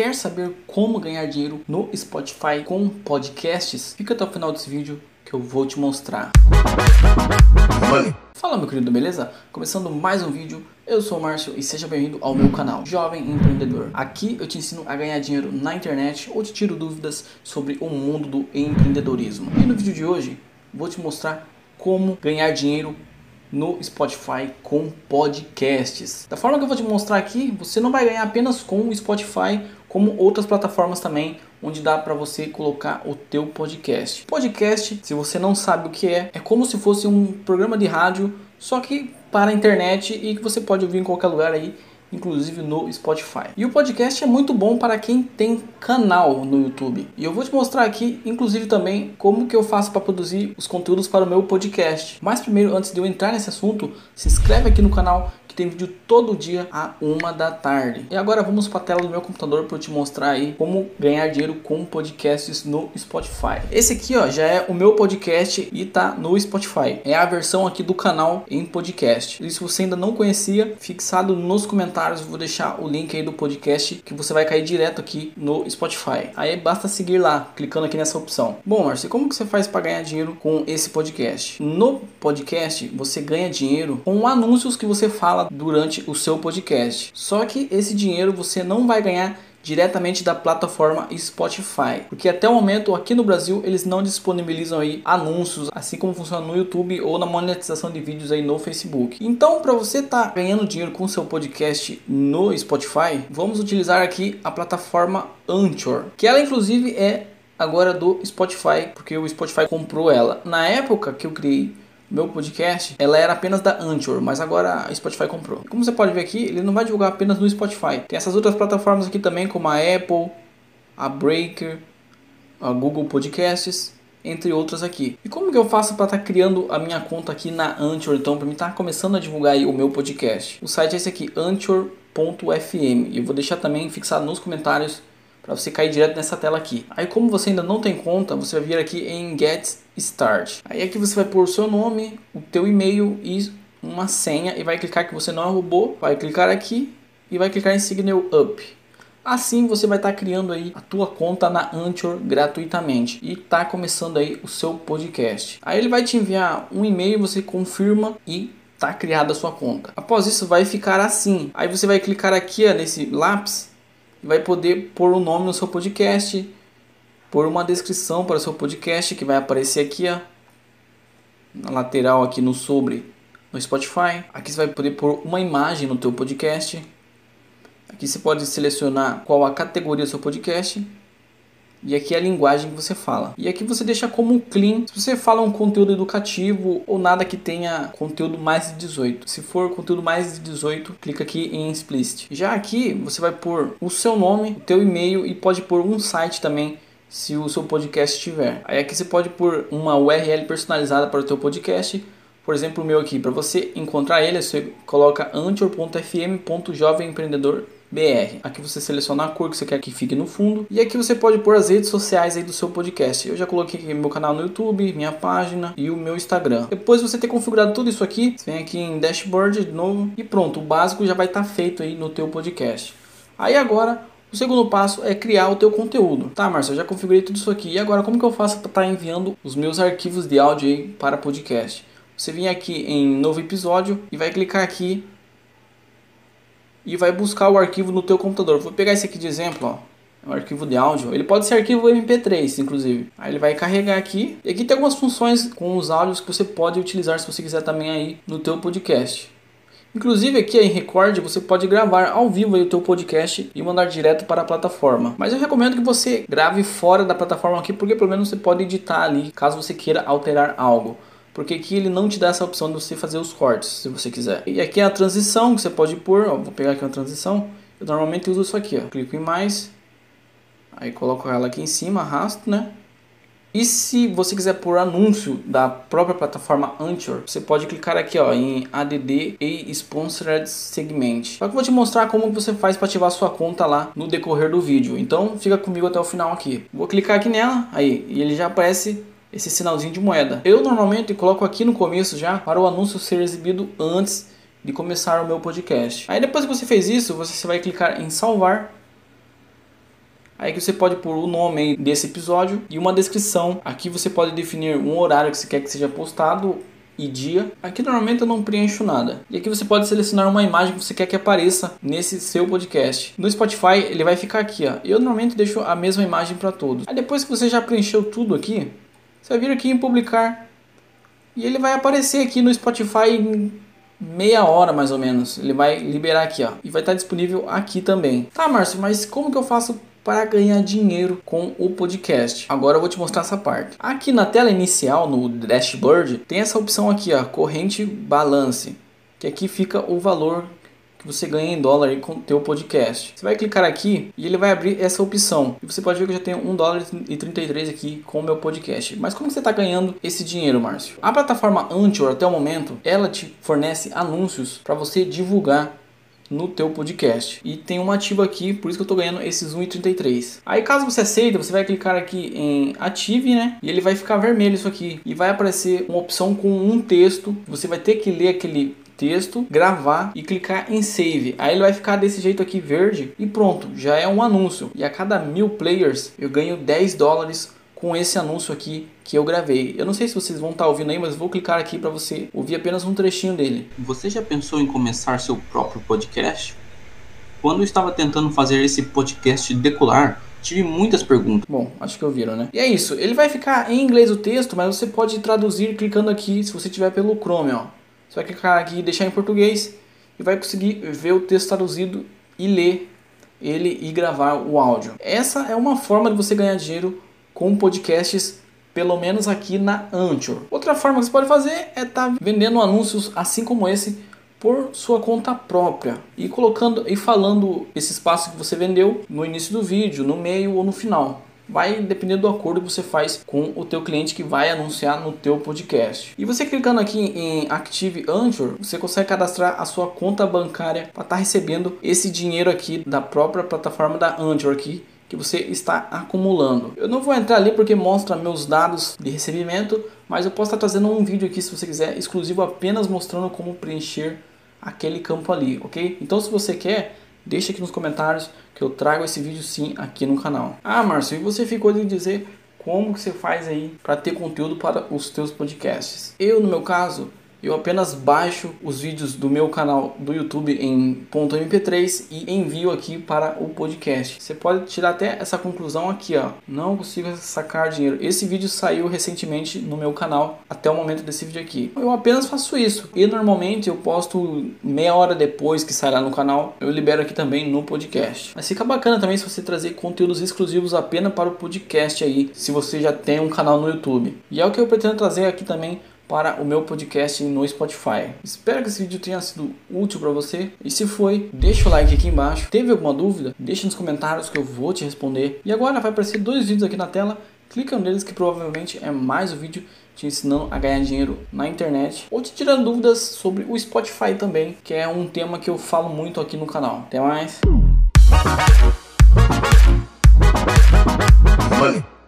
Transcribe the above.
quer saber como ganhar dinheiro no Spotify com podcasts? Fica até o final desse vídeo que eu vou te mostrar. Fala meu querido, beleza? Começando mais um vídeo, eu sou o Márcio e seja bem-vindo ao meu canal Jovem Empreendedor. Aqui eu te ensino a ganhar dinheiro na internet ou te tiro dúvidas sobre o mundo do empreendedorismo. E no vídeo de hoje vou te mostrar como ganhar dinheiro no Spotify com podcasts. Da forma que eu vou te mostrar aqui, você não vai ganhar apenas com o Spotify, como outras plataformas também, onde dá para você colocar o teu podcast. Podcast, se você não sabe o que é, é como se fosse um programa de rádio, só que para a internet e que você pode ouvir em qualquer lugar aí inclusive no Spotify. E o podcast é muito bom para quem tem canal no YouTube. E eu vou te mostrar aqui, inclusive também, como que eu faço para produzir os conteúdos para o meu podcast. Mas primeiro, antes de eu entrar nesse assunto, se inscreve aqui no canal que tem vídeo todo dia a uma da tarde. E agora vamos para a tela do meu computador para te mostrar aí como ganhar dinheiro com podcasts no Spotify. Esse aqui ó, já é o meu podcast e tá no Spotify. É a versão aqui do canal em podcast. E se você ainda não conhecia, fixado nos comentários vou deixar o link aí do podcast que você vai cair direto aqui no Spotify. Aí basta seguir lá, clicando aqui nessa opção. Bom, Marcio, como que você faz para ganhar dinheiro com esse podcast? No podcast você ganha dinheiro com anúncios que você fala fala durante o seu podcast. Só que esse dinheiro você não vai ganhar diretamente da plataforma Spotify, porque até o momento aqui no Brasil eles não disponibilizam aí anúncios, assim como funciona no YouTube ou na monetização de vídeos aí no Facebook. Então, para você estar tá ganhando dinheiro com seu podcast no Spotify, vamos utilizar aqui a plataforma Anchor, que ela inclusive é agora do Spotify, porque o Spotify comprou ela. Na época que eu criei meu podcast, ela era apenas da Anchor, mas agora a Spotify comprou. Como você pode ver aqui, ele não vai divulgar apenas no Spotify. Tem essas outras plataformas aqui também, como a Apple, a Breaker, a Google Podcasts, entre outras aqui. E como que eu faço para estar tá criando a minha conta aqui na Anchor, então, para mim estar tá começando a divulgar o meu podcast? O site é esse aqui, anchor.fm. Eu vou deixar também fixado nos comentários para você cair direto nessa tela aqui. Aí como você ainda não tem conta, você vai vir aqui em Get Start. Aí aqui você vai pôr seu nome, o teu e-mail e uma senha e vai clicar que você não é robô, vai clicar aqui e vai clicar em Signal Up. Assim você vai estar tá criando aí a tua conta na Anchor gratuitamente e tá começando aí o seu podcast. Aí ele vai te enviar um e-mail, você confirma e tá criada a sua conta. Após isso vai ficar assim. Aí você vai clicar aqui ó, nesse lápis vai poder pôr o um nome no seu podcast, pôr uma descrição para o seu podcast que vai aparecer aqui, ó, na lateral aqui no sobre no Spotify. Aqui você vai poder pôr uma imagem no teu podcast. Aqui você pode selecionar qual a categoria do seu podcast e aqui é a linguagem que você fala. E aqui você deixa como clean. Se você fala um conteúdo educativo ou nada que tenha conteúdo mais de 18. Se for conteúdo mais de 18, clica aqui em explicit. Já aqui você vai pôr o seu nome, o teu e-mail e pode pôr um site também se o seu podcast tiver. Aí aqui você pode pôr uma URL personalizada para o teu podcast. Por exemplo, o meu aqui, para você encontrar ele, você coloca anchor.fm.jovemempreendedor BR. Aqui você seleciona a cor que você quer que fique no fundo e aqui você pode pôr as redes sociais aí do seu podcast. Eu já coloquei aqui meu canal no YouTube, minha página e o meu Instagram. Depois você ter configurado tudo isso aqui, você vem aqui em dashboard de novo e pronto, o básico já vai estar tá feito aí no teu podcast. Aí agora o segundo passo é criar o teu conteúdo. Tá, Marcelo, já configurei tudo isso aqui. E agora como que eu faço para estar tá enviando os meus arquivos de áudio para podcast? Você vem aqui em novo episódio e vai clicar aqui e vai buscar o arquivo no teu computador. Vou pegar esse aqui de exemplo, ó. É um arquivo de áudio. Ele pode ser arquivo MP3, inclusive. Aí ele vai carregar aqui. E aqui tem algumas funções com os áudios que você pode utilizar se você quiser também aí no teu podcast. Inclusive aqui em Record você pode gravar ao vivo o teu podcast e mandar direto para a plataforma. Mas eu recomendo que você grave fora da plataforma aqui porque pelo menos você pode editar ali caso você queira alterar algo porque aqui ele não te dá essa opção de você fazer os cortes, se você quiser. E aqui é a transição que você pode pôr, ó, vou pegar aqui uma transição, eu normalmente uso isso aqui, ó. clico em mais, aí coloco ela aqui em cima, arrasto, né? E se você quiser pôr anúncio da própria plataforma Anchor, você pode clicar aqui ó, em ADD e Sponsored Segment. Só que eu vou te mostrar como você faz para ativar sua conta lá no decorrer do vídeo. Então fica comigo até o final aqui. Vou clicar aqui nela, aí, e ele já aparece esse sinalzinho de moeda. Eu normalmente coloco aqui no começo já para o anúncio ser exibido antes de começar o meu podcast. Aí depois que você fez isso, você vai clicar em salvar. Aí que você pode pôr o nome desse episódio e uma descrição. Aqui você pode definir um horário que você quer que seja postado e dia. Aqui normalmente eu não preencho nada. E aqui você pode selecionar uma imagem que você quer que apareça nesse seu podcast. No Spotify ele vai ficar aqui, ó. Eu normalmente deixo a mesma imagem para todos. Aí depois que você já preencheu tudo aqui, você vai vir aqui em publicar e ele vai aparecer aqui no Spotify em meia hora mais ou menos. Ele vai liberar aqui, ó, e vai estar disponível aqui também. Tá, Márcio, mas como que eu faço para ganhar dinheiro com o podcast. Agora eu vou te mostrar essa parte. Aqui na tela inicial, no dashboard, tem essa opção aqui, ó, corrente balance, que aqui fica o valor que você ganha em dólar com o teu podcast. Você vai clicar aqui e ele vai abrir essa opção. E você pode ver que eu já tenho 1 dólar e 33 aqui com o meu podcast. Mas como você está ganhando esse dinheiro, Márcio? A plataforma Anchor, até o momento, ela te fornece anúncios para você divulgar no teu podcast. E tem um ativo aqui, por isso que eu estou ganhando esses 1,33. Aí caso você aceita, você vai clicar aqui em ative, né? E ele vai ficar vermelho isso aqui. E vai aparecer uma opção com um texto. Você vai ter que ler aquele texto, gravar e clicar em save. Aí ele vai ficar desse jeito aqui verde e pronto, já é um anúncio. E a cada mil players eu ganho 10 dólares com esse anúncio aqui que eu gravei. Eu não sei se vocês vão estar tá ouvindo aí, mas vou clicar aqui para você ouvir apenas um trechinho dele. Você já pensou em começar seu próprio podcast? Quando eu estava tentando fazer esse podcast decolar, tive muitas perguntas. Bom, acho que ouviram, né? E é isso. Ele vai ficar em inglês o texto, mas você pode traduzir clicando aqui, se você tiver pelo Chrome, ó. Você vai clicar aqui e deixar em português e vai conseguir ver o texto traduzido e ler ele e gravar o áudio. Essa é uma forma de você ganhar dinheiro com podcasts, pelo menos aqui na Anchor. Outra forma que você pode fazer é estar tá vendendo anúncios assim como esse por sua conta própria e colocando e falando esse espaço que você vendeu no início do vídeo, no meio ou no final vai depender do acordo que você faz com o teu cliente que vai anunciar no teu podcast. E você clicando aqui em Active Anchor, você consegue cadastrar a sua conta bancária para estar tá recebendo esse dinheiro aqui da própria plataforma da Anchor aqui que você está acumulando. Eu não vou entrar ali porque mostra meus dados de recebimento, mas eu posso estar trazendo um vídeo aqui se você quiser exclusivo apenas mostrando como preencher aquele campo ali, ok? Então se você quer, deixa aqui nos comentários que eu trago esse vídeo sim aqui no canal. Ah, Márcio, e você ficou de dizer como que você faz aí para ter conteúdo para os teus podcasts? Eu, no meu caso, eu apenas baixo os vídeos do meu canal do YouTube em .mp3 e envio aqui para o podcast. Você pode tirar até essa conclusão aqui, ó. Não consigo sacar dinheiro. Esse vídeo saiu recentemente no meu canal até o momento desse vídeo aqui. Eu apenas faço isso e normalmente eu posto meia hora depois que sairá no canal. Eu libero aqui também no podcast. Mas fica bacana também se você trazer conteúdos exclusivos apenas para o podcast aí, se você já tem um canal no YouTube. E é o que eu pretendo trazer aqui também para o meu podcast no Spotify. Espero que esse vídeo tenha sido útil para você. E se foi, deixa o like aqui embaixo. Teve alguma dúvida? Deixa nos comentários que eu vou te responder. E agora vai aparecer dois vídeos aqui na tela. Clica neles que provavelmente é mais um vídeo te ensinando a ganhar dinheiro na internet ou te tirando dúvidas sobre o Spotify também, que é um tema que eu falo muito aqui no canal. Até mais. Money.